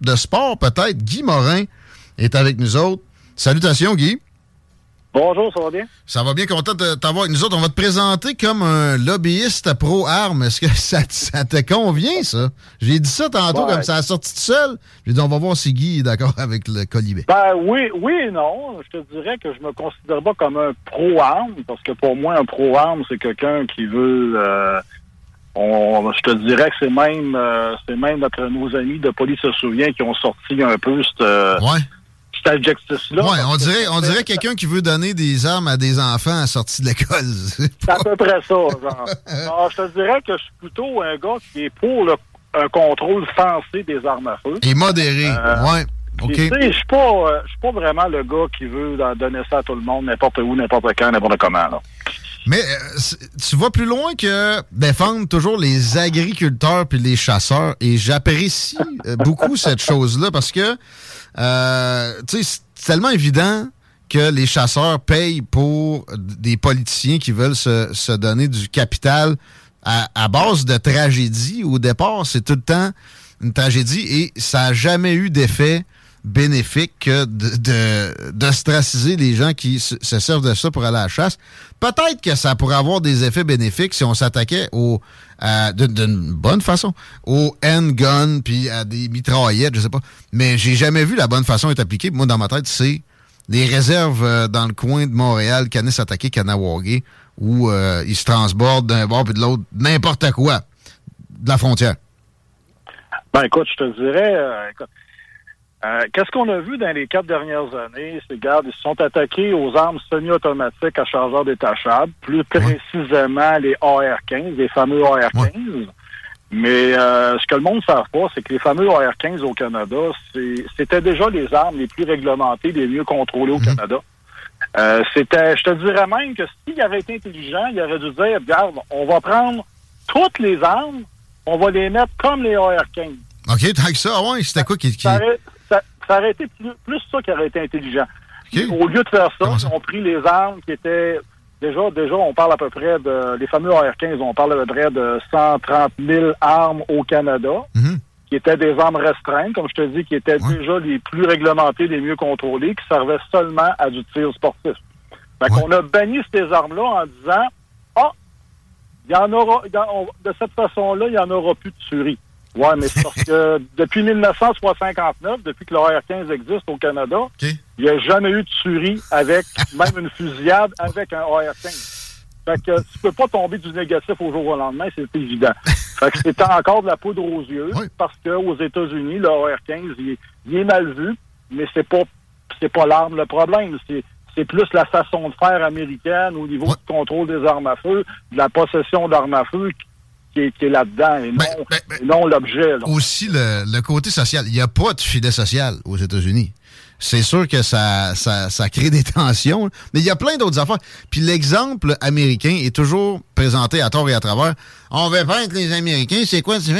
De sport, peut-être, Guy Morin est avec nous autres. Salutations, Guy. Bonjour, ça va bien? Ça va bien, content de t'avoir avec nous autres. On va te présenter comme un lobbyiste pro-armes. Est-ce que ça, ça te convient, ça? J'ai dit ça tantôt, Ouais. comme ça a sorti tout seul. J'ai dit, on va voir si Guy est d'accord avec le colibé. Ben oui, oui et non. Je te dirais que je me considère pas comme un pro-arme, parce que pour moi, un pro-arme, c'est quelqu'un qui veut euh, on, je te dirais que c'est même euh, c'est même notre nos amis de police se souvient qui ont sorti un peu cette, euh, cet adjectif-là. Ouais, on dirait, on dirait quelqu'un qui veut donner des armes à des enfants à sortie de l'école. C'est à peu près ça, genre. Je te dirais que je suis plutôt un gars qui est pour le, un contrôle sensé des armes à feu. Et modéré, Euh, ouais. Puis, OK. Tu sais, je suis pas, euh, je suis pas vraiment le gars qui veut donner ça à tout le monde, n'importe où, n'importe quand, n'importe comment. Là. Mais euh, tu vas plus loin que défendre toujours les agriculteurs puis les chasseurs. Et j'apprécie euh, beaucoup cette chose-là parce que, euh, tu sais, c'est tellement évident que les chasseurs payent pour des politiciens qui veulent se, se donner du capital à, à base de tragédie. Au départ, c'est tout le temps une tragédie et ça n'a jamais eu d'effet bénéfique que de- de- d'ostraciser les gens qui se, se servent de ça pour aller à la chasse. Peut-être que ça pourrait avoir des effets bénéfiques si on s'attaquait au d'une bonne façon aux handguns puis à des mitraillettes, je sais pas. Mais j'ai jamais vu la bonne façon être appliquée. Moi, dans ma tête, c'est les réserves euh, dans le coin de Montréal, Canis-Attaqué, Kanawagé, où euh, ils se transbordent d'un bord puis de l'autre, n'importe quoi, de la frontière. Ben écoute, je te dirais, euh, écoute, euh, qu'est-ce qu'on a vu dans les quatre dernières années? C'est, regarde, ils se sont attaqués aux armes semi-automatiques à chargeur détachable, plus précisément les AR-15, les fameux AR-15. Mais euh, ce que le monde ne savent pas, c'est que les fameux AR-15 au Canada, c'est- c'était déjà les armes les plus réglementées, les mieux contrôlées au Canada. Euh, c'était, je te dirais même que s'il avait été intelligent, il aurait dû dire, regarde, on va prendre toutes les armes, on va les mettre comme les AR-15. OK, tant que ça, ouais, c'était quoi qui... qui- Ça aurait, ça- ça aurait été plus, plus ça qui aurait été intelligent. Au lieu de faire ça, ils ont pris les armes qui étaient... Déjà, déjà, on parle à peu près de... Les fameux AR-15, on parle à peu près de 130 000 armes au Canada, qui étaient des armes restreintes, comme je te dis, qui étaient déjà les plus réglementées, les mieux contrôlées, qui servaient seulement à du tir sportif. Fait qu'on a banni ces armes-là en disant, ah, il y en aura, il y en- on- de cette façon-là, il n'y en aura plus de tuerie. Ouais, mais c'est parce que depuis 1959, depuis que le AR-15 existe au Canada, il n'y a jamais eu de tuerie avec même une fusillade avec un AR-15. Fait que tu peux pas tomber du négatif au jour au lendemain, c'est évident. Fait que c'était encore de la poudre aux yeux, parce que aux États-Unis, le AR-15, il, est- il est mal vu, mais c'est pas c'est pas l'arme le problème. C'est c'est plus la façon de faire américaine au niveau du contrôle des armes à feu, de la possession d'armes à feu qui est, là-dedans et non, et non l'objet. là. aussi le, le côté social. Il n'y a pas de filet social aux États-Unis. C'est sûr que ça, ça, ça crée des tensions, mais il y a plein d'autres affaires. Puis l'exemple américain est toujours présenté à tort et à travers. On veut être les Américains. C'est quoi les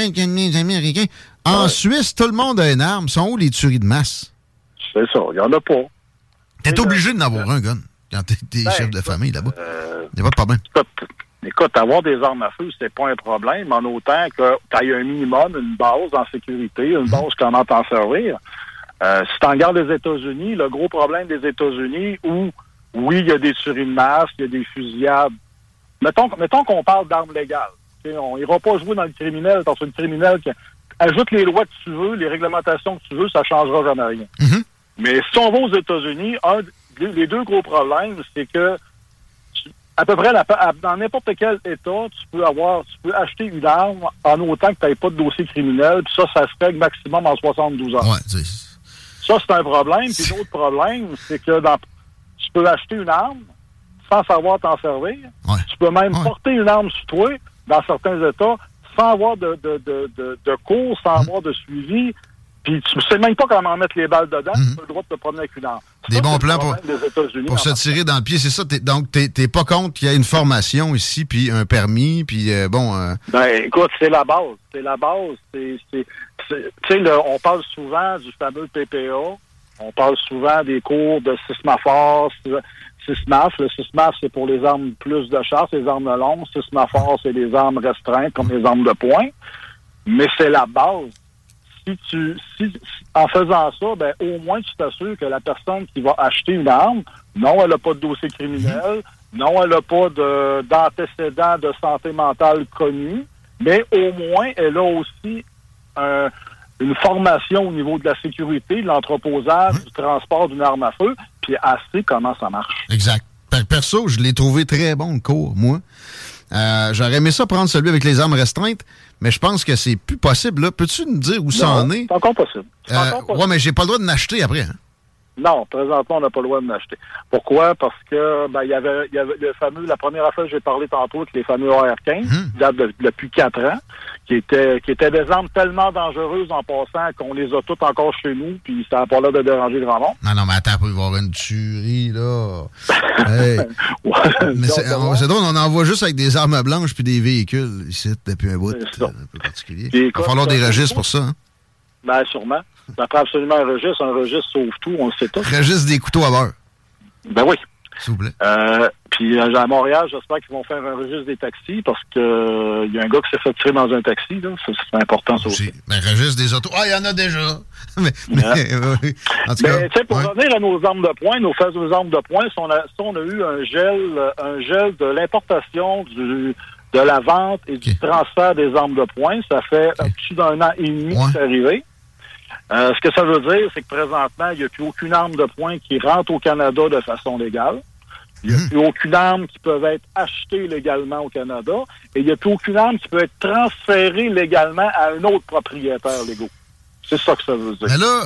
Américains? En Suisse, tout le monde a une arme. Sont où les tueries de masse? C'est ça, il n'y en a pas. T'es obligé d'en avoir un, gun, quand t'es Ben, chef de famille là-bas. euh, Il n'y a pas de problème. Écoute, avoir des armes à feu, c'est pas un problème, en autant que tu aies un minimum, une base en sécurité, une base comment t'en servir. Euh, si tu regardes les États-Unis, le gros problème des États-Unis, où, oui, il y a des tueries de masse, il y a des fusillades. Mettons, mettons qu'on parle d'armes légales. On ira pas jouer dans le criminel, parce que le criminel, qui ajoute les lois que tu veux, les réglementations que tu veux, ça changera jamais rien. Mais si on va aux États-Unis, un, les deux gros problèmes, c'est que à peu près dans n'importe quel État, tu peux avoir, tu peux acheter une arme en autant que tu n'aies pas de dossier criminel, puis ça, ça se règle maximum en 72 heures. Ouais, ça, c'est un problème. Puis l'autre problème, c'est que dans, tu peux acheter une arme sans savoir t'en servir. Tu peux même porter une arme sur toi dans certains États sans avoir de, de, de, de, cours, sans mm. avoir de suivi. Puis tu sais même pas comment mettre les balles dedans, mm. tu as le droit de te promener avec une arme. Des bons plans pour, pour se tirer dans le pied, c'est ça. donc, t'es pas contre qu'il y ait une formation ici, puis un permis, puis euh, bon... Euh, ben, écoute, c'est la base. C'est la base. Tu sais, on parle souvent du fameux PPA. On parle souvent des cours de sismaphore, SISMAF. Le SISMAF, c'est pour les armes plus de chasse, les armes de longue. SISMAFOR, c'est les armes restreintes, comme les armes de poing. Mais c'est la base. Si tu, si, en faisant ça, ben, au moins, tu t'assures que la personne qui va acheter une arme, non, elle n'a pas de dossier criminel, non, elle n'a pas d'antécédent de, santé mentale connu, mais au moins, elle a aussi un, une formation au niveau de la sécurité, de l'entreposage, du transport d'une arme à feu, puis elle sait comment ça marche. Exact. Perso, je l'ai trouvé très bon, le cours, moi. Euh, J'aurais aimé ça prendre celui avec les armes restreintes, mais je pense que c'est plus possible. Peux-tu nous dire où ça en est? C'est encore possible. Euh, ouais, mais j'ai pas le droit de l'acheter après. Hein? Non, présentement, on n'a pas le droit de l'acheter. Pourquoi? Parce que ben, il y avait, y avait le fameux, la première affaire que j'ai parlé tantôt, avec les fameux AR-15, qui datent depuis quatre ans, qui étaient, qui étaient des armes tellement dangereuses en passant qu'on les a toutes encore chez nous, puis ça n'a pas l'air de déranger grand monde. Non, non, mais attends, il va y avoir une tuerie, là. hey. mais c'est drôle, on en voit juste avec des armes blanches puis des véhicules ici, depuis un bout euh, un peu particulier. Il va falloir des registres pour ça, hein? Ben, sûrement. Ça prend absolument un registre. Un registre sauve tout, on le sait tout. Registre des couteaux à beurre. Ben oui. S'il vous plaît. Euh, puis euh, à Montréal, j'espère qu'ils vont faire un registre des taxis parce que il euh, y a un gars qui s'est fait tirer dans un taxi. Là. C'est important ça aussi. Mais registre des autos. Ah, il y en a déjà. mais, mais, en tout cas, pour revenir à nos armes de poing, nos fameuses armes de poing, si on a, si on a eu un gel, un gel de l'importation du de la vente et du transfert des armes de poing, ça fait plus d'un an et demi que c'est arrivé. Euh, ce que ça veut dire, c'est que présentement, il n'y a plus aucune arme de poing qui rentre au Canada de façon légale. Il n'y a hmm. plus aucune arme qui peut être achetée légalement au Canada. Et il n'y a plus aucune arme qui peut être transférée légalement à un autre propriétaire légaux. C'est ça que ça veut dire. Mais là,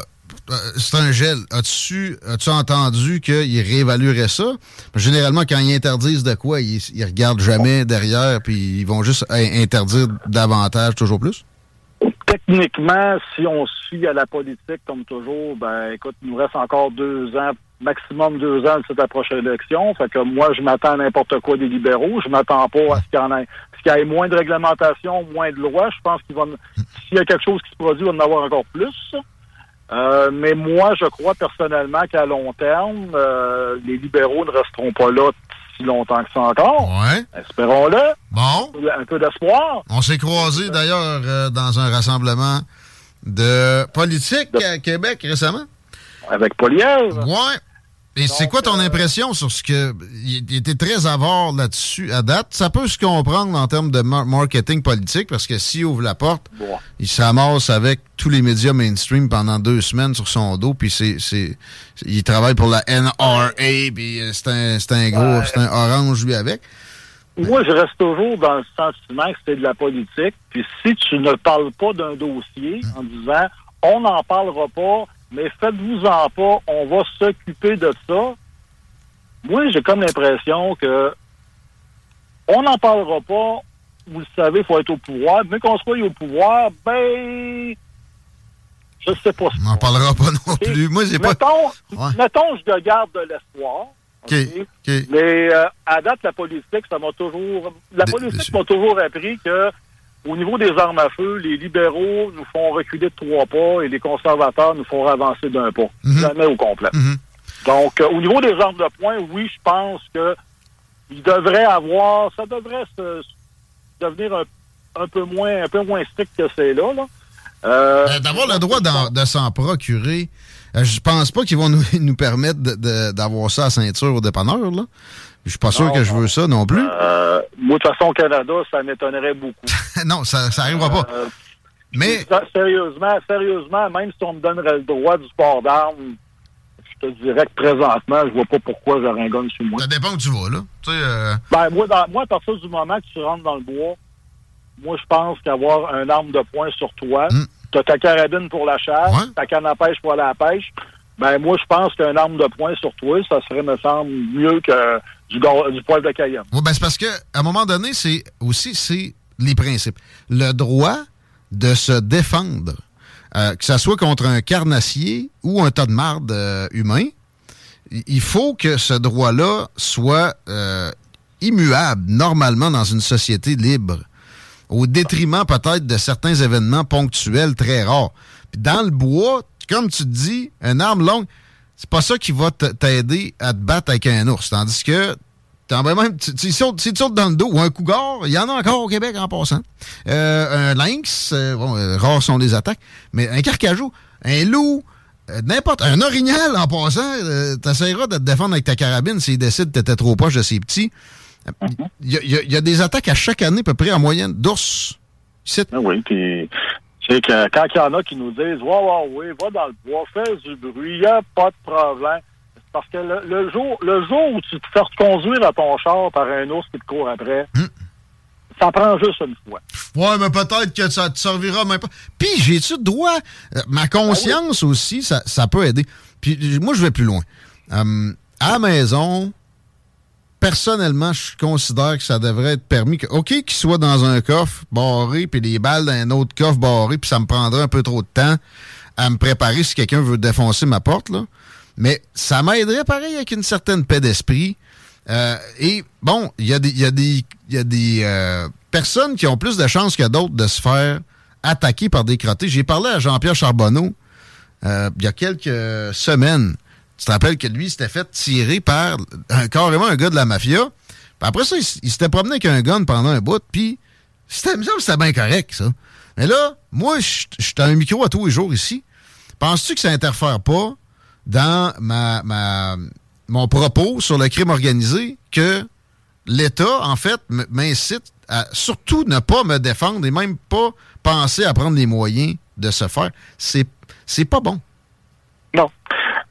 euh, c'est un gel. As-tu as entendu qu'ils réévalueraient ça? Généralement, quand ils interdisent de quoi, ils, ils regardent jamais derrière, puis ils vont juste interdire davantage, toujours plus? Techniquement, si on suit à la politique comme toujours, ben écoute, il nous reste encore deux ans, maximum deux ans de cette prochaine élection. Fait que moi, je m'attends à n'importe quoi des libéraux. Je m'attends pas à ce qu'il y ait moins de réglementation, moins de lois. Je pense qu'il va s'il y a quelque chose qui se produit, il va en avoir encore plus. Euh, mais moi, je crois personnellement qu'à long terme, euh, les libéraux ne resteront pas là si longtemps que ça encore. Ouais. Espérons-le. Bon. Un peu d'espoir. On s'est croisés d'ailleurs euh, dans un rassemblement de politique à Québec récemment. Avec Polièvre. Ouais. Et c'est quoi ton euh, impression sur ce que. Il était très avare là-dessus à date. Ça peut se comprendre en termes de marketing politique parce que s'il ouvre la porte, il s'amasse avec tous les médias mainstream pendant deux semaines sur son dos. Puis c'est. Il travaille pour la NRA. Puis euh, c'est un, un gros. C'est un orange lui avec. Moi, je reste toujours dans le sentiment que c'est de la politique. Puis si tu ne parles pas d'un dossier en disant on n'en parlera pas, mais faites-vous-en pas, on va s'occuper de ça. Moi, j'ai comme l'impression que on n'en parlera pas. Vous le savez, il faut être au pouvoir. Mais qu'on soit au pouvoir, ben, je sais pas. On n'en parlera pas non plus. Moi, j'ai pas. Mettons, je garde de l'espoir. Mais euh, à date, la politique, ça m'a toujours. La politique m'a toujours appris que au niveau des armes à feu, les libéraux nous font reculer de trois pas et les conservateurs nous font avancer d'un pas. Mhm. Jamais au complet. Mhm. Donc, euh, au niveau des armes de poing, oui, je pense que il devrait avoir, ça devrait se, devenir un, peu moins, un peu moins strict que c'est là. Euh, euh, D'avoir le droit de s'en procurer, je pense pas qu'ils vont nous, nous permettre d'avoir ça à ceinture au dépanneur. Là. Je suis pas sûr que je veux ça non plus. Euh, moi, de toute façon, au Canada, ça m'étonnerait beaucoup. non, ça n'arrivera pas. Euh, Mais. Sérieusement, sérieusement, même si on me donnerait le droit du sport d'armes, te dirais que présentement, je vois pas pourquoi un gun sur moi. Ça dépend où tu vas, là. Tu sais, euh... Ben, moi, dans, moi, à partir du moment que tu rentres dans le bois, moi, je pense qu'avoir un arme de poing sur toi, mm. tu as ta carabine pour la chasse, ta canne à pêche pour aller à la pêche, ben, moi, je pense qu'un arme de poing sur toi, ça serait, me semble, mieux que du, du poil de Cayenne. Oui, ben, c'est parce que, à un moment donné, c'est aussi, c'est les principes. Le droit de se défendre, euh, que ce soit contre un carnassier ou un tas de marde euh, humain, il faut que ce droit-là soit euh, immuable normalement dans une société libre, au détriment peut-être de certains événements ponctuels très rares. Puis dans le bois, comme tu te dis, une arme longue, c'est pas ça qui va t'aider à te battre avec un ours. Tandis que même, tu, tu, sautes, dans le dos, ou un cougar, il y en a encore au Québec en passant. Euh, un lynx, euh, bon, euh, rares sont les attaques, mais un carcajou, un loup, n'importe, un orignal en passant, t'essaieras de te défendre avec ta carabine s'il décide que t'étais trop proche de ses petits. Il y, a des attaques à chaque année, à peu près en moyenne, d'ours. Ah oui, puis c'est que quand il y en a qui nous disent Ouais, ouais, oui, va dans le bois, fais du bruit, il n'y a pas de problème. Parce que le, jour, le jour où tu te fais conduire à ton char par un ours qui te court après, hmm. ça prend juste une fois. Ouais, mais peut-être que ça te servira même pas. Puis, j'ai-tu droit? Euh, ma conscience ben aussi, ça, ça, peut aider. Puis, moi, je vais plus loin. Euh, à la maison, personnellement, je considère que ça devrait être permis. Que, OK, qu'il soit dans un coffre barré, puis les balles dans un autre coffre barré, puis ça me prendrait un peu trop de temps à me préparer si quelqu'un veut défoncer ma porte, là. Mais ça m'aiderait pareil avec une certaine paix d'esprit. Euh, et bon, il y a des, y a des, y a des euh, personnes qui ont plus de chances que d'autres de se faire attaquer par des crottés. J'ai parlé à Jean-Pierre Charbonneau euh, il y a quelques semaines. Tu te rappelles que lui s'était fait tirer par un, carrément un gars de la mafia. Puis après ça, il, s'était promené avec un gun pendant un bout, puis c'était bien correct, ça. Mais là, moi, je suis un micro à tous les jours ici. Penses-tu que ça interfère pas dans ma, ma, mon propos sur le crime organisé que l'État, en fait, m'incite à surtout ne pas me défendre et même pas penser à prendre les moyens de se faire? C'est, c'est pas bon. Non.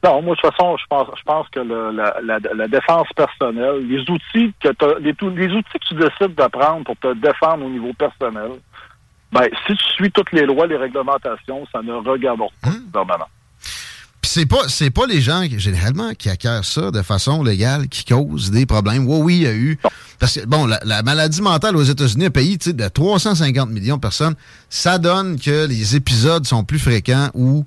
Non, moi, de toute façon, je pense, je pense que le, la, la, défense personnelle, les outils que les, les outils que tu décides de prendre pour te défendre au niveau personnel, ben, si tu suis toutes les lois, les réglementations, ça ne regarde pas hum. normalement c'est pas c'est pas les gens généralement qui acquièrent ça de façon légale qui causent des problèmes. Oui, oui, il y a eu parce que bon, la, maladie mentale aux États-Unis, un pays de 350 millions de personnes, ça donne que les épisodes sont plus fréquents où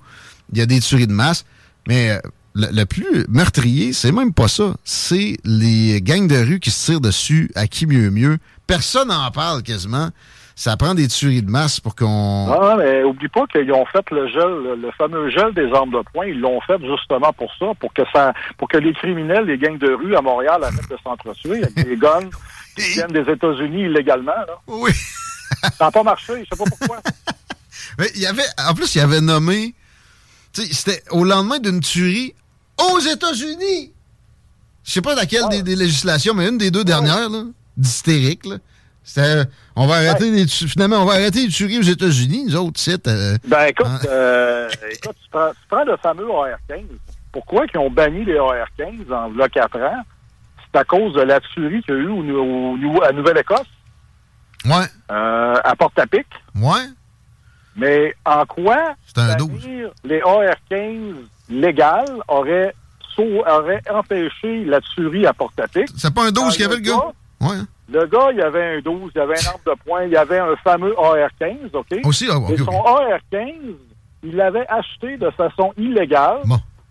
il y a des tueries de masse. Mais euh, le, plus meurtrier, c'est même pas ça. C'est les gangs de rue qui se tirent dessus à qui mieux mieux? Personne n'en parle quasiment ça prend des tueries de masse pour qu'on. Non, mais oublie pas qu'ils ont fait le gel, le fameux gel des armes de poing. Ils l'ont fait justement pour ça, pour que ça, pour que les criminels, les gangs de rue à Montréal arrêtent de s'entretuer avec des guns qui viennent des États-Unis illégalement. Là. Oui. ça n'a pas marché, je sais pas pourquoi. mais il y avait, en plus, il avait nommé, c'était au lendemain d'une tuerie aux États-Unis. Je sais pas laquelle ah. des, législations, mais une des deux dernières, là, d'hystérique, là. C'était, on va arrêter les, finalement, on va arrêter les tueries aux États-Unis, nous autres sites. Euh, ben écoute, hein? euh, écoute tu, prends, tu, prends, le fameux AR-15. Pourquoi ils ont banni les AR-15 en là 4 ans? C'est à cause de la tuerie qu'il y a eu au, à Nouvelle-Écosse? Ouais. Euh, à Port-à-Pic? Ouais. Mais en quoi les AR-15 légales auraient, auraient empêché la tuerie à Port-à-Pic? C'est pas un 12 qui avait le gars? Ouais. Le gars, il avait un 12, il avait un arme de poing, il avait un fameux AR-15, OK? Aussi, ah, Et son AR-15, il l'avait acheté de façon illégale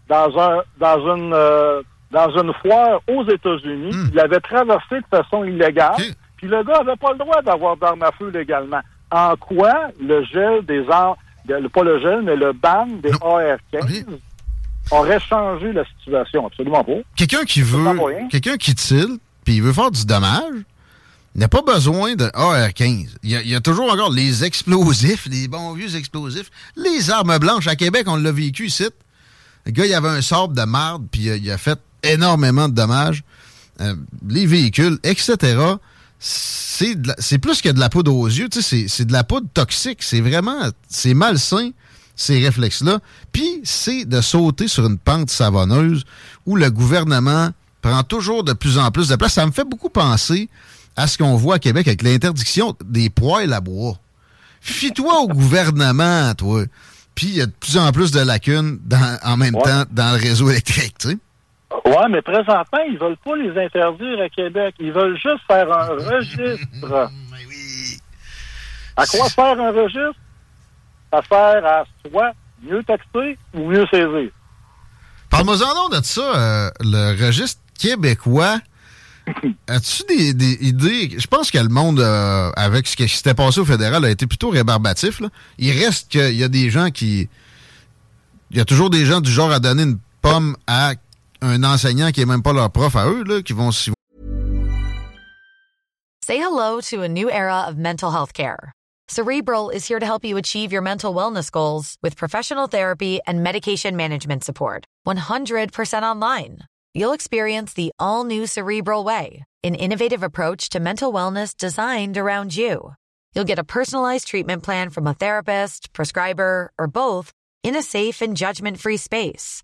dans un dans une euh, dans une foire aux États-Unis. Hmm. Il l'avait traversé de façon illégale. Puis le gars n'avait pas le droit d'avoir d'armes à feu légalement. En quoi le gel des armes, pas le gel, mais le ban des AR-15 aurait changé la situation? Absolument pas. Quelqu'un qui veut, quelqu'un qui tire, puis il veut faire du dommage, n'a pas besoin de AR-15. Il, y, a, toujours encore les explosifs, les bons vieux explosifs. Les armes blanches. À Québec, on l'a vécu ici. Le gars, il avait un sable de marde, puis il a fait énormément de dommages. Euh, les véhicules, etc. C'est plus que de la poudre aux yeux. C'est de la poudre toxique. C'est vraiment... C'est malsain. ces réflexes-là. Puis, c'est de sauter sur une pente savonneuse où le gouvernement prend toujours de plus en plus de place. Ça me fait beaucoup penser à ce qu'on voit à Québec avec l'interdiction des poêles à bois. Fie-toi au gouvernement, toi. Puis, il y a de plus en plus de lacunes en même temps dans le réseau électrique, tu sais. Oui, mais présentement, ils veulent pas les interdire à Québec. Ils veulent juste faire un registre. oui. À quoi faire un registre? Ça sert à soit mieux taxer ou mieux saisir. Parle-moi-en de ça, euh, le registre québécois. As-tu des, idées? Je pense que le monde, euh, avec ce qui s'était passé au fédéral, a été plutôt rébarbatif. Il reste qu'il y a des gens qui... Il y a toujours des gens du genre à donner une pomme à un enseignant qui est même pas leur prof à eux, là, qui vont s'y... Say hello to a new era of mental health care. Cerebral is here to help you achieve your mental wellness goals with professional therapy and medication management support. 100% online. You'll experience the all new Cerebral Way, an innovative approach to mental wellness designed around you. You'll get a personalized treatment plan from a therapist, prescriber, or both in a safe and judgment free space.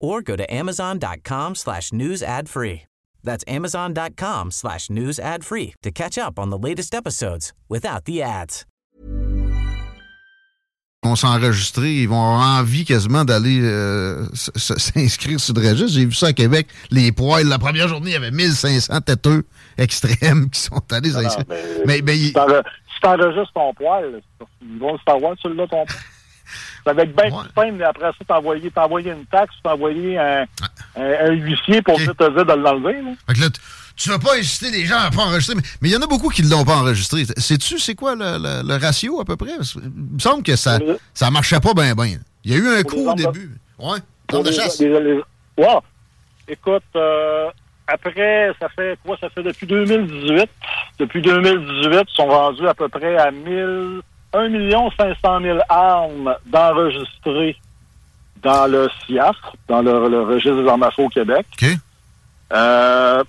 or go to amazon.com slash news ad free. That's amazon.com slash news ad free to catch up on the latest episodes without the ads. On s'enregistrer, ils vont avoir envie quasiment d'aller euh, s'inscrire sur le registre. J'ai vu ça à Québec, les poils. La première journée, il y avait 1500 têteux extrêmes qui sont allés s'inscrire. Mais, mais, mais, si t'enregistres ton poil, ils vont le savoir, celui-là, ton poil. Ça va être bien simple, mais après ça, t'envoyer, t'envoyer une taxe, t'envoyer un, un, huissier pour okay. te dire de l'enlever. Fait que là, tu vas pas inciter les gens à pas enregistrer, mais il y en a beaucoup qui ne l'ont pas enregistré. Sais-tu, c'est quoi le, le, ratio à peu près? Il me semble que ça ça marchait pas bien, bien. Il y a eu un coup au début. Ouais, de chasse. Ouais. Écoute, euh, après, ça fait quoi? Ça fait depuis 2018. Depuis 2018, ils sont rendus à peu près à 1000... 1 500 000 armes d'enregistrer dans le CIAF, dans le, registre des armes à feu au Québec. Euh,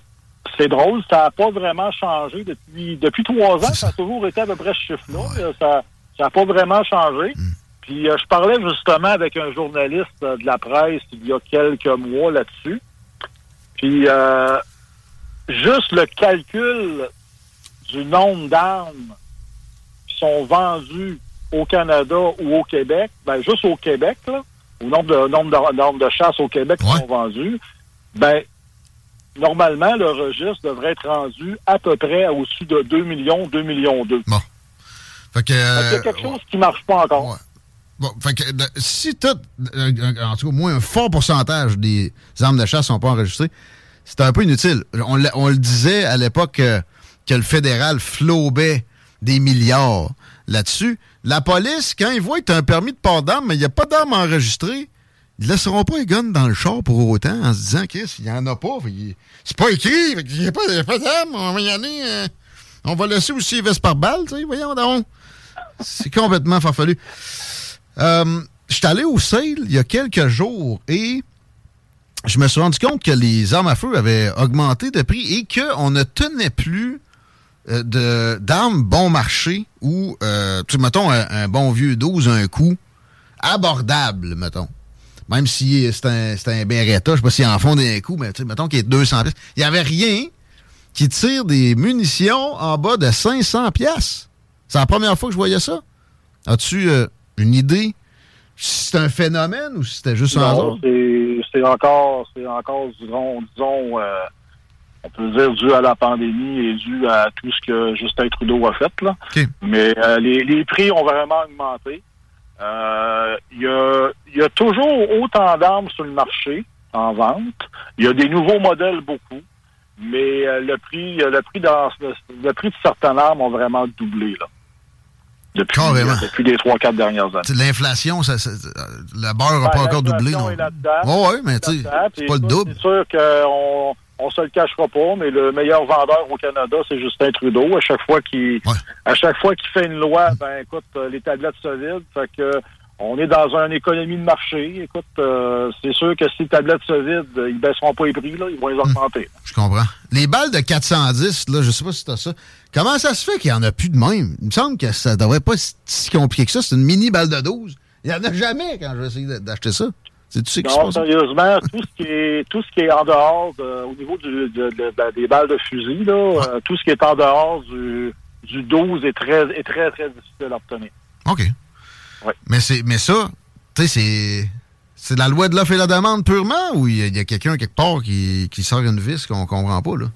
c'est drôle, ça n'a pas vraiment changé depuis depuis trois ans. Ça. a toujours été à peu près ce chiffre-là. Ça n'a pas vraiment changé. Hmm. Puis euh, je parlais justement avec un journaliste de la presse il y a quelques mois là-dessus. Puis euh, juste le calcul du nombre d'armes sont vendus au Canada ou au Québec, ben juste au Québec, là, au nombre de nombre de, nombre de chasses au Québec qui sont vendues, ben normalement, le registre devrait être rendu à peu près au-dessus de 2 millions, 2 millions 2. Bon. Fait que, euh, c'est quelque chose qui ne marche pas encore. Bon, fait que si tu en tout cas, au moins un fort pourcentage des armes de chasse sont pas enregistrées, c'est un peu inutile. On, on le disait à l'époque que, que le fédéral flobait des milliards là-dessus. La police, quand ils voient que tu un permis de port d'armes, mais il n'y a pas d'armes enregistrées, ils laisseront pas les guns dans le char pour autant en se disant qu'il n'y en a pas. C'est pas écrit, il n'y a pas, d'armes, on va y aller. Euh, on va laisser aussi les vestes par balle, tu sais, voyons donc. C'est complètement farfelu. Euh, je suis allé au sale il y a quelques jours et je me suis rendu compte que les armes à feu avaient augmenté de prix et qu'on ne tenait plus de d'armes bon marché ou, euh, tu mettons, un, bon vieux 12, un coup abordable, mettons. Même si c'est un, c'est un Beretta, je sais pas s'ils en font des coups, mais tu mettons qu'il est 200 pièces. Il y avait rien qui tire des munitions en bas de 500 pièces. C'est la première fois que je voyais ça. As-tu euh, une idée si c'est un phénomène ou si c'était juste un c'est, c'est encore, c'est encore, disons, disons on peut dire dû à la pandémie et dû à tout ce que Justin Trudeau a fait. Là. Mais euh, les, prix ont vraiment augmenté. Euh, il y, a, y a toujours autant d'armes sur le marché en vente. Il y a des nouveaux modèles beaucoup, mais euh, le prix, le prix dans, le, prix de certaines armes ont vraiment doublé là. Depuis, depuis les trois, quatre dernières années. L'inflation, ça, la beurre n'a pas ben, encore doublé. Non? Oh, oui, mais tu sais, c'est pas le double. C'est sûr qu'on on se le cachera pas, mais le meilleur vendeur au Canada, c'est Justin Trudeau. À chaque fois qu'il à chaque fois qu'il fait une loi, ben écoute, euh, les tablettes se vident. Fait que on est dans une économie de marché. Écoute, euh, c'est sûr que si les tablettes se vident, ils baisseront pas les prix, là, ils vont les hmm. augmenter. je comprends. Les balles de 410, là, je sais pas si t'as ça. Comment ça se fait qu'il y en a plus de même? Il me semble que ça devrait pas être si compliqué que ça. C'est une mini balle de 12. Il y en a jamais quand je vais essayer d'acheter ça. Non, sérieusement, tout ce qui est tout ce qui est en dehors au niveau du, ben, des balles de fusil, là, euh, tout ce qui est en dehors du, du 12 est très est très, très difficile à obtenir. OK. Mais c'est mais ça, tu sais, c'est. C'est la loi de l'offre et la demande purement ou il y a, quelqu'un quelque part qui, qui sort une vis qu'on comprend pas, là?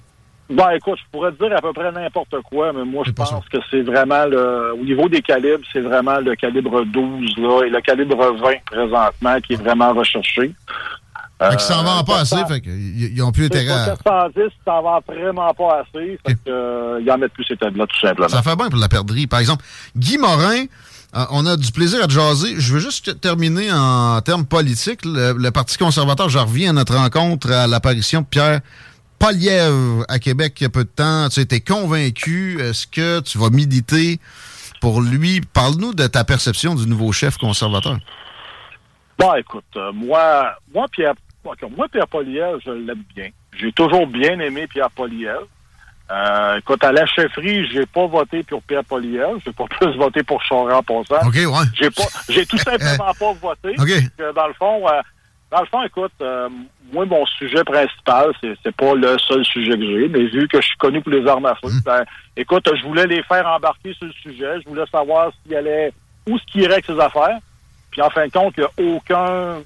Ben, écoute, je pourrais te dire à peu près n'importe quoi, mais moi, je pense que c'est vraiment le, au niveau des calibres, c'est vraiment le calibre 12, là, et le calibre 20 présentement qui est vraiment recherché. Fait qu'ils s'en vendent pas assez, fait qu'ils n'ont plus intérêt à... 410, s'en vendent vraiment pas assez, fait qu'ils euh, en mettent plus ces tables-là, tout simplement. Ça fait bien pour la perdrie. Par exemple, Guy Morin, euh, on a du plaisir à te jaser. Je veux juste terminer en termes politiques. Le, le Parti conservateur, je reviens à notre rencontre à l'apparition de Pierre Poliev à Québec il y a peu de temps. Tu étais convaincu. Est-ce que tu vas militer pour lui? Parle-nous de ta perception du nouveau chef conservateur. Bon, écoute, euh, moi, moi, Pierre, moi, Pierre Poliev, je l'aime bien. J'ai toujours bien aimé Pierre Poliev. Euh, écoute, à la chefferie, j'ai pas voté pour Pierre Poliev. J'ai pas plus voté pour Choran ça. OK, ouais. J'ai pas, j'ai tout simplement pas voté. OK. dans le fond, euh, dans le fond, écoute, euh, moi, mon sujet principal, c'est, c'est pas le seul sujet que j'ai, mais vu que je suis connu pour les armes à feu, mmh. ben, écoute, je voulais les faire embarquer sur le sujet. Je voulais savoir s'il allait, où ce qu'il irait avec ses affaires. Puis en fin de compte, il n'y a aucun,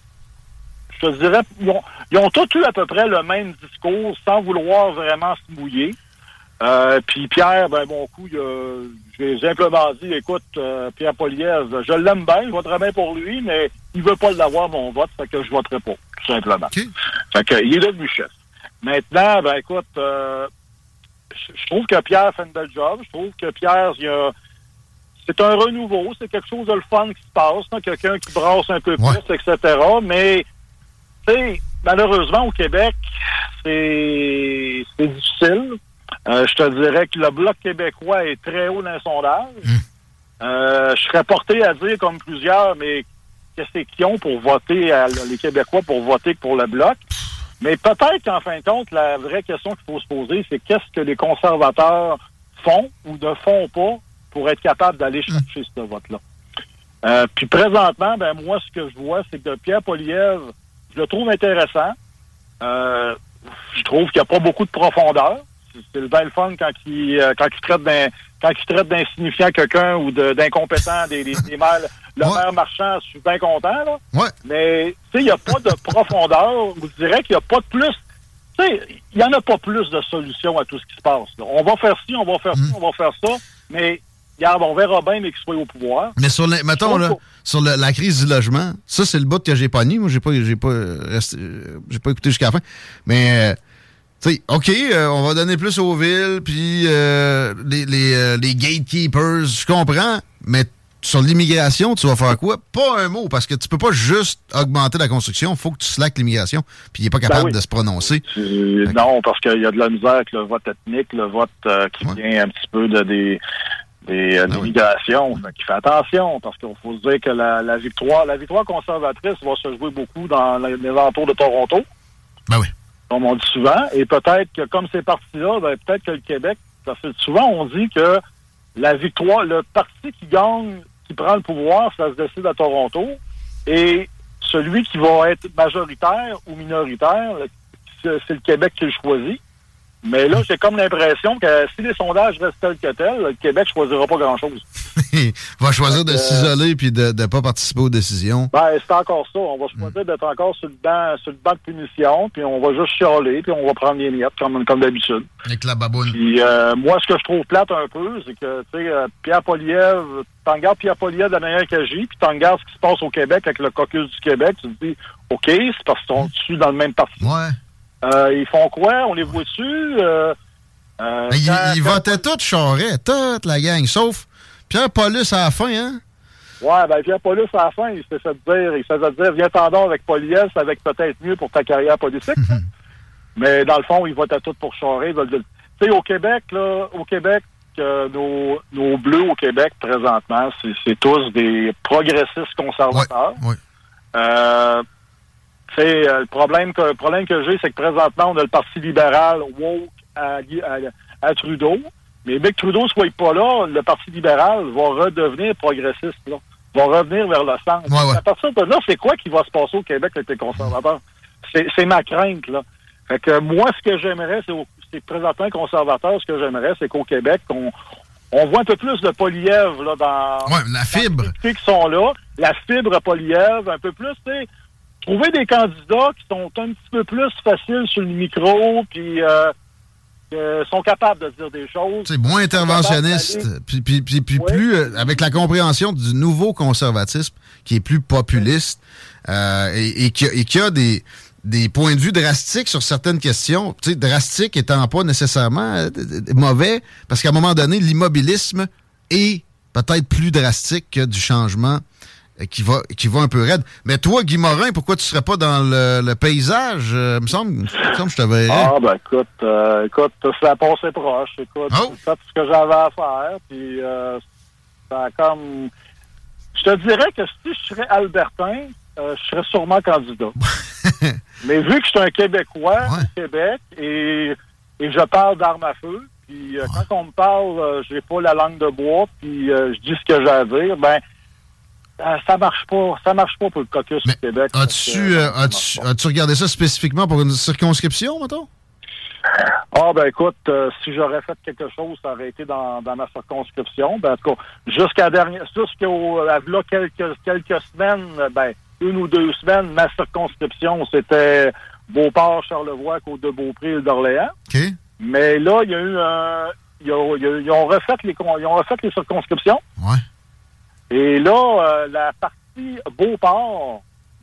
je te dirais, ils ont, ils ont tous eu à peu près le même discours sans vouloir vraiment se mouiller. Euh, puis Pierre, ben bon coup, j'ai simplement dit, écoute, euh, Pierre Poliez, je l'aime bien, je voterai bien pour lui, mais il veut pas l'avoir mon vote, fait que je voterai pas, tout simplement. Fait que il est devenu chef. Maintenant, ben écoute, euh, je trouve que Pierre fait une belle job. Je trouve que Pierre, il a c'est un renouveau, c'est quelque chose de le fun qui se passe, hein, quelqu'un qui brasse un peu plus, etc. Mais, tu sais, malheureusement, au Québec, c'est difficile. Euh, je te dirais que le Bloc québécois est très haut dans le sondage. Hmm. Euh, je serais porté à dire, comme plusieurs, mais qu'est-ce qu'ils ont pour voter, les Québécois pour voter pour le Bloc? Mais peut-être qu'en fin de compte, la vraie question qu'il faut se poser, c'est qu'est-ce que les conservateurs font ou ne font pas pour être capables d'aller hmm. chercher ce vote-là. Euh, puis présentement, ben moi, ce que je vois, c'est que Pierre Poliev, je le trouve intéressant. je trouve qu'il n'y a pas beaucoup de profondeur c'est le bel fun quand il, euh, quand il traite d'un, quand il traite d'insignifiant quelqu'un ou d'incompétent des, des, des maires, le maire marchand, je suis bien content, là. Ouais. Mais, tu sais, il n'y a pas de profondeur. Je dirais qu'il n'y a pas de plus. Tu sais, il n'y en a pas plus de solutions à tout ce qui se passe. On va faire ci, on va faire ci, hmm. on va faire ça. Mais, regarde, on verra bien, mais qu'il soit au pouvoir. Mais sur, mettons, là, sur la crise du logement, ça, c'est le bout que j'ai pas nié. Moi, j'ai pas, j'ai pas, pas écouté jusqu'à la fin. Mais, euh, OK, euh, on va donner plus aux villes, puis euh, les, les, euh, les, gatekeepers, je comprends, mais sur l'immigration, tu vas faire quoi? Pas un mot, parce que tu peux pas juste augmenter la construction, il faut que tu slack l'immigration, puis il n'est pas ben capable de se prononcer. non, parce qu'il y a de la misère avec le vote ethnique, le vote qui vient un petit peu de des des ben l'immigration. Qui fait attention, parce qu'il faut se dire que la, la, victoire la victoire conservatrice va se jouer beaucoup dans les alentours de Toronto. Ben oui comme on dit souvent. Et peut-être que comme c'est parti-là, ben, peut-être que le Québec, parce que souvent on dit que la victoire, le parti qui gagne, qui prend le pouvoir, ça se décide à Toronto. Et celui qui va être majoritaire ou minoritaire, c'est le Québec qui le choisit. Mais là, j'ai comme l'impression que si les sondages restent tels que tels, le Québec ne choisira pas grand-chose. Il va choisir de s'isoler puis de ne pas participer aux décisions. Ben, c'est encore ça. On va choisir mm. d'être encore sur le banc, sur le banc de punition, puis on va juste chialer, puis on va prendre les miettes comme, comme d'habitude. Avec la baboune. Puis euh, moi, ce que je trouve plate un peu, c'est que, tu sais, euh, Pierre Poliev, t'en regardes Pierre Poliev de la manière qu'il agit, puis t'en regardes ce qui se passe au Québec avec le caucus du Québec, tu te dis, OK, c'est parce sont dessus dans le même parti? Ouais. Euh, ils font quoi? On les voit dessus? Euh, euh, ils, votaient tous Charest, toute la gang, sauf Pierre Paulus à la fin, hein? Ouais, ben Pierre Paulus à la fin, il s'est fait dire, il s'est fait dire, viens t'en avec Poliès, avec peut-être mieux pour ta carrière politique. Mais dans le fond, ils votaient tous pour Charest. Tu sais, au Québec, là, au Québec, nos, nos bleus au Québec, présentement, c'est tous des progressistes conservateurs. Ouais, Euh, euh, le problème que, le problème que j'ai, c'est que présentement, on a le Parti libéral woke à, à, Trudeau. Mais que Trudeau soit pas là, le Parti libéral va redevenir progressiste, là. Va revenir vers le centre. À partir de là, c'est quoi qui va se passer au Québec avec les conservateurs? C'est ma crainte, là. Fait que moi, ce que j'aimerais, c'est présentement conservateur, ce que j'aimerais, c'est qu'au Québec, on, on voit un peu plus de Poliev là, dans, ouais, la fibre. qui sont là. La fibre Poliev, un peu plus, tu sais trouver des candidats qui sont un petit peu plus faciles sur le micro, puis euh, sont capables de dire des choses. C'est moins interventionniste, puis, puis, puis, plus euh, avec la compréhension du nouveau conservatisme qui est plus populiste euh, et, et, qui, et, qui, a des, des points de vue drastiques sur certaines questions. Tu sais, drastique étant pas nécessairement euh, mauvais, parce qu'à un moment donné, l'immobilisme est peut-être plus drastique que du changement euh, qui va, qui va un peu raide. Mais toi, Guy Morin, pourquoi tu serais pas dans le, paysage? Euh, me semble, me semble que je te verrais. Ah, ben écoute, euh, écoute, ça passé proche. Écoute, oh. c'est ce que j'avais à faire. Puis, euh, ça comme... Je te dirais que si je serais Albertin, je serais sûrement candidat. Mais vu que je suis un Québécois au Québec et, et je parle d'armes à feu, puis quand on me parle, j'ai pas la langue de bois, puis je dis ce que j'ai à dire, ben euh, ça marche pas. Ça marche pas pour le caucus du Québec. As-tu euh, as regardé ça spécifiquement pour une circonscription, mettons? Ah ben écoute, euh, si j'aurais fait quelque chose, ça aurait été dans, dans ma circonscription. Ben, en tout cas, jusqu'à dernière jusqu'au là quelques quelques semaines, ben, une ou deux semaines, ma circonscription, c'était Beauport, Charlevoix, Côte-de-Beaupré, d'Orléans. Mais là, il y a eu un. Ils ont, ils ont refait les ils ont refait les circonscriptions. Ouais. Et là, euh, la partie Beauport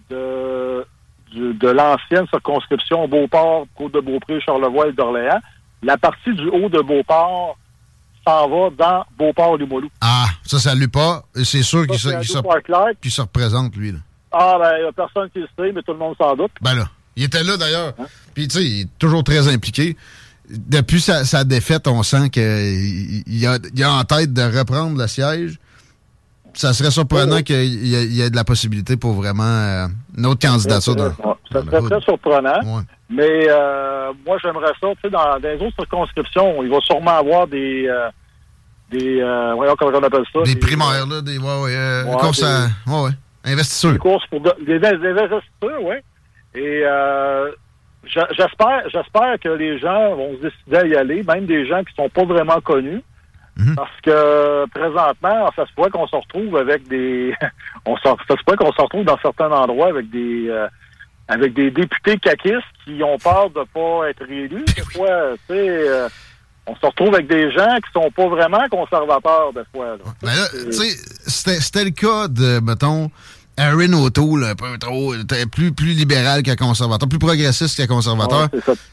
de, de, l'ancienne circonscription Beauport, Côte-de-Beaupré, Charlevoix et d'Orléans, la partie du haut de Beauport s'en va dans Beauport-Limoilou. Ah, ça, ça lui pas. C'est sûr qu'il se, se, représente, lui. Là. Ah, ben, il n'y a personne qui le sait, mais tout le monde s'en doute. Ben là, il était là, d'ailleurs. Hein? Puis, tu sais, il est toujours très impliqué. Depuis sa, défaite, on sent qu'il il a, il a en tête de reprendre le siège ça serait surprenant qu'il y, ait de la possibilité pour vraiment euh, une autre candidature. ça serait très surprenant. Mais euh, moi, j'aimerais ça. Tu sais, dans, les autres circonscriptions, il va sûrement avoir des. Euh, des voyons comment on appelle ça. Des, primaires, là. Des, ouais, ouais, courses à. Ouais, ouais. Investisseurs. Des courses pour. des, investisseurs, oui. Et j'espère, j'espère que les gens vont se décider à y aller, même des gens qui sont pas vraiment connus. Mhm. Parce que présentement, ça se pourrait qu'on se retrouve avec des. on ça se pourrait qu'on se retrouve dans certains endroits avec des euh, avec des députés caquistes qui ont peur de pas être réélus. Des fois, tu sais. Euh, on se retrouve avec des gens qui sont pas vraiment conservateurs, des fois. Ben là, tu sais, c'était le cas de, mettons, Aaron O'Toole, un peu trop, plus, plus libéral qu'un conservateur, plus progressiste qu'un conservateur.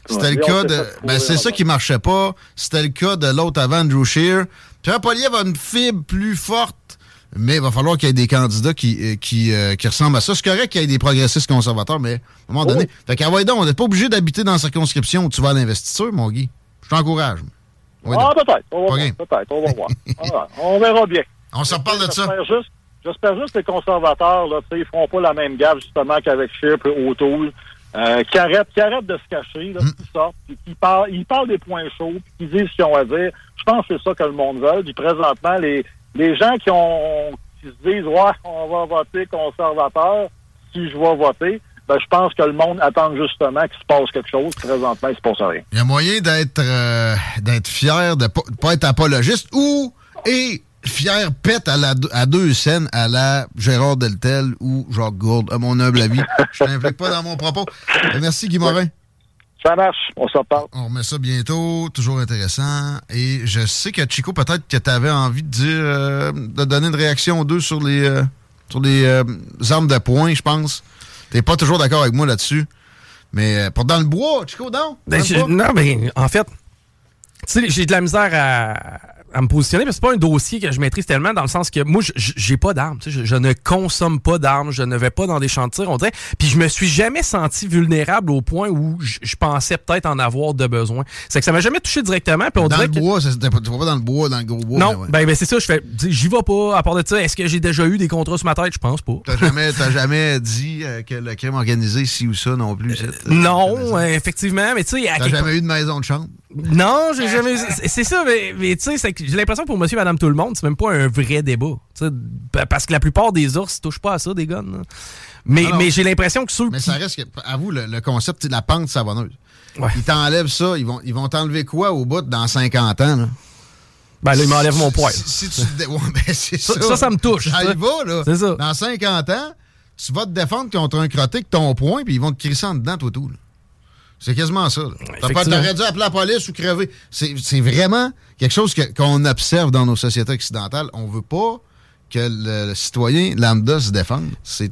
C'était le cas de. Ben, c'est ça qui marchait pas. C'était le cas de l'autre avant, Andrew Scheer. Pierre Poliev a une fibre plus forte, mais il va falloir qu'il y ait des candidats qui, euh, qui, euh, qui ressemblent à ça. C'est correct qu'il y ait des progressistes conservateurs, mais à un moment donné. Fait qu'à donc, on n'est pas obligé d'habiter dans la circonscription où tu vas à l'investiture, mon Guy. Je t'encourage. ah, peut-être. On va voir. Peut-être. On va voir. on verra bien. On s'en parle de ça. J'espère juste que les conservateurs, là, ils feront pas la même gaffe, justement, qu'avec Chip et O'Toole. Euh, qui, arrêtent, qui arrêtent de se cacher, là, mm. qui sortent, qui parlent, ils parlent des points chauds, puis qui disent ce qu'ils ont à dire. Je pense que c'est ça que le monde veut. Puis présentement, les, les gens qui ont qui se disent Ouais, on va voter conservateur si je vais voter, ben, je pense que le monde attend justement qu'il se passe quelque chose. Présentement, il se passe rien. Il y a moyen d'être euh, d'être fier, de pas, pas être apologiste ou et fier pète à, la, à deux scènes à la Gérard Deltel ou Jacques Gourde, à mon humble avis. Je t'implique pas dans mon propos. Merci, Guy Morin. Ça marche, on s'en parle. On remet ça bientôt, toujours intéressant. Et je sais que Chico, peut-être que tu avais envie de dire, euh, de donner une réaction aux deux sur les, euh, sur les euh, armes de poing, je pense. T'es pas toujours d'accord avec moi là-dessus. Mais pour dans le bois, Chico, non? Ben, non, mais en fait, tu sais, j'ai de la misère à à me positionner, mais c'est pas un dossier que je maîtrise tellement dans le sens que moi, j'ai pas d'armes. Je, je, ne consomme pas d'armes, je ne vais pas dans des tir, on dirait. Puis je me suis jamais senti vulnérable au point où je, pensais peut-être en avoir de besoin. C'est que ça m'a jamais touché directement. Puis on dans le bois, tu vas pas dans le bois, dans le gros bois. Non, ben, ben c'est ça, je fais, j'y vais pas. À part de ça, est-ce que j'ai déjà eu des contrats sur ma tête? Je pense pas. T'as jamais, jamais dit euh, que le crime organisé, ci ou ça non plus? Euh, non, effectivement, mais tu sais... T'as jamais eu de maison de chambre? Non, j'ai jamais. C'est ça, mais, mais tu sais, j'ai l'impression que pour monsieur, madame, tout le monde, c'est même pas un vrai débat. Parce que la plupart des ours touchent pas à ça, des guns. Mais, mais j'ai l'impression que ceux Mais ça reste que, à vous, le, concept de la pente savonneuse. Ils t'enlèvent ça, ils vont ils vont t'enlever quoi au bout dans 50 ans, là? Ben là, ils m'enlèvent mon. Si, tu... ben, ça, ça, ça, me touche. Ça y va, là. C'est ça. Dans 50 ans, tu vas te défendre contre un crotté avec ton poing, puis ils vont te crisser en dedans, toi, tout. Là. C'est quasiment ça. T'aurais dû appeler la police ou crever. C'est vraiment quelque chose qu'on observe dans nos sociétés occidentales. On veut pas que le, citoyen lambda se défende. C'est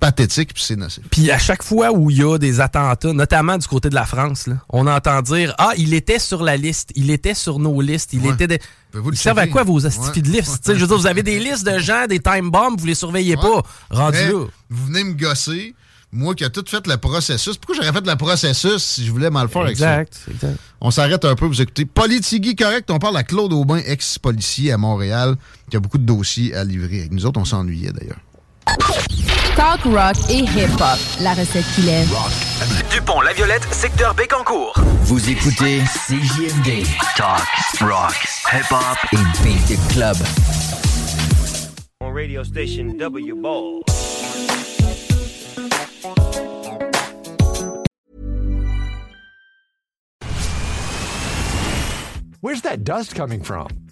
pathétique puis c'est nocif. Puis à chaque fois où il y a des attentats, notamment du côté de la France, on entend dire ah il était sur la liste, il était sur nos listes, il était. De... Vous Ils servent à quoi vos astifies de liste Je veux dire, vous avez des listes de gens, des time bombs, vous les surveillez pas. Rendu là. Vous venez me gosser moi qui a tout fait le processus. Pourquoi j'aurais fait le processus si je voulais mal faire avec ça? Exact, exact. On s'arrête un peu, vous écoutez. Politigui correct, on parle à Claude Aubin, ex-policier à Montréal, qui a beaucoup de dossiers à livrer. Avec nous autres, on s'ennuyait d'ailleurs. Talk rock et hip-hop, la recette qu'il aime. Dupont, La Violette, secteur Bécancourt. Vous écoutez CJMD. Talk, rock, hip-hop et beat club. On radio station W Ball. Where's that dust coming from?